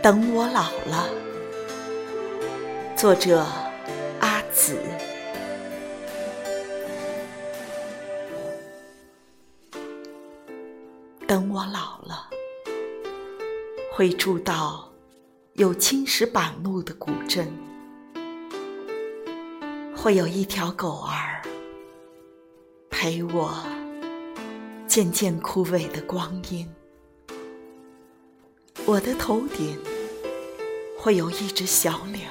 等我老了，作者阿紫。等我老了，会住到有青石板路的古镇，会有一条狗儿陪我渐渐枯萎的光阴。我的头顶会有一只小鸟，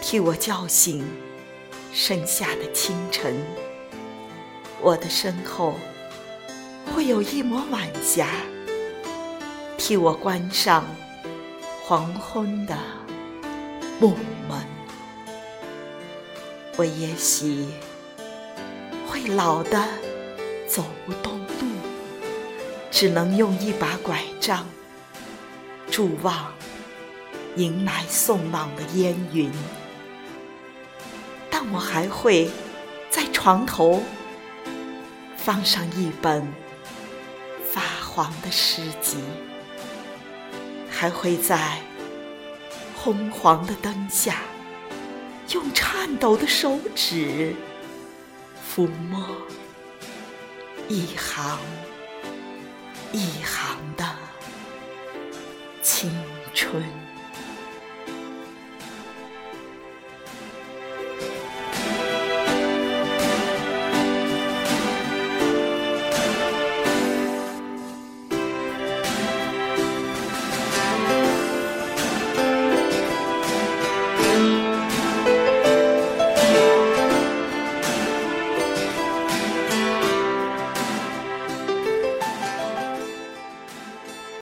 替我叫醒盛夏的清晨。我的身后会有一抹晚霞，替我关上黄昏的木门。我也许会老的走不动路，只能用一把拐杖。伫望迎来送往的烟云，但我还会在床头放上一本发黄的诗集，还会在昏黄的灯下用颤抖的手指抚摸一行一行的。青春。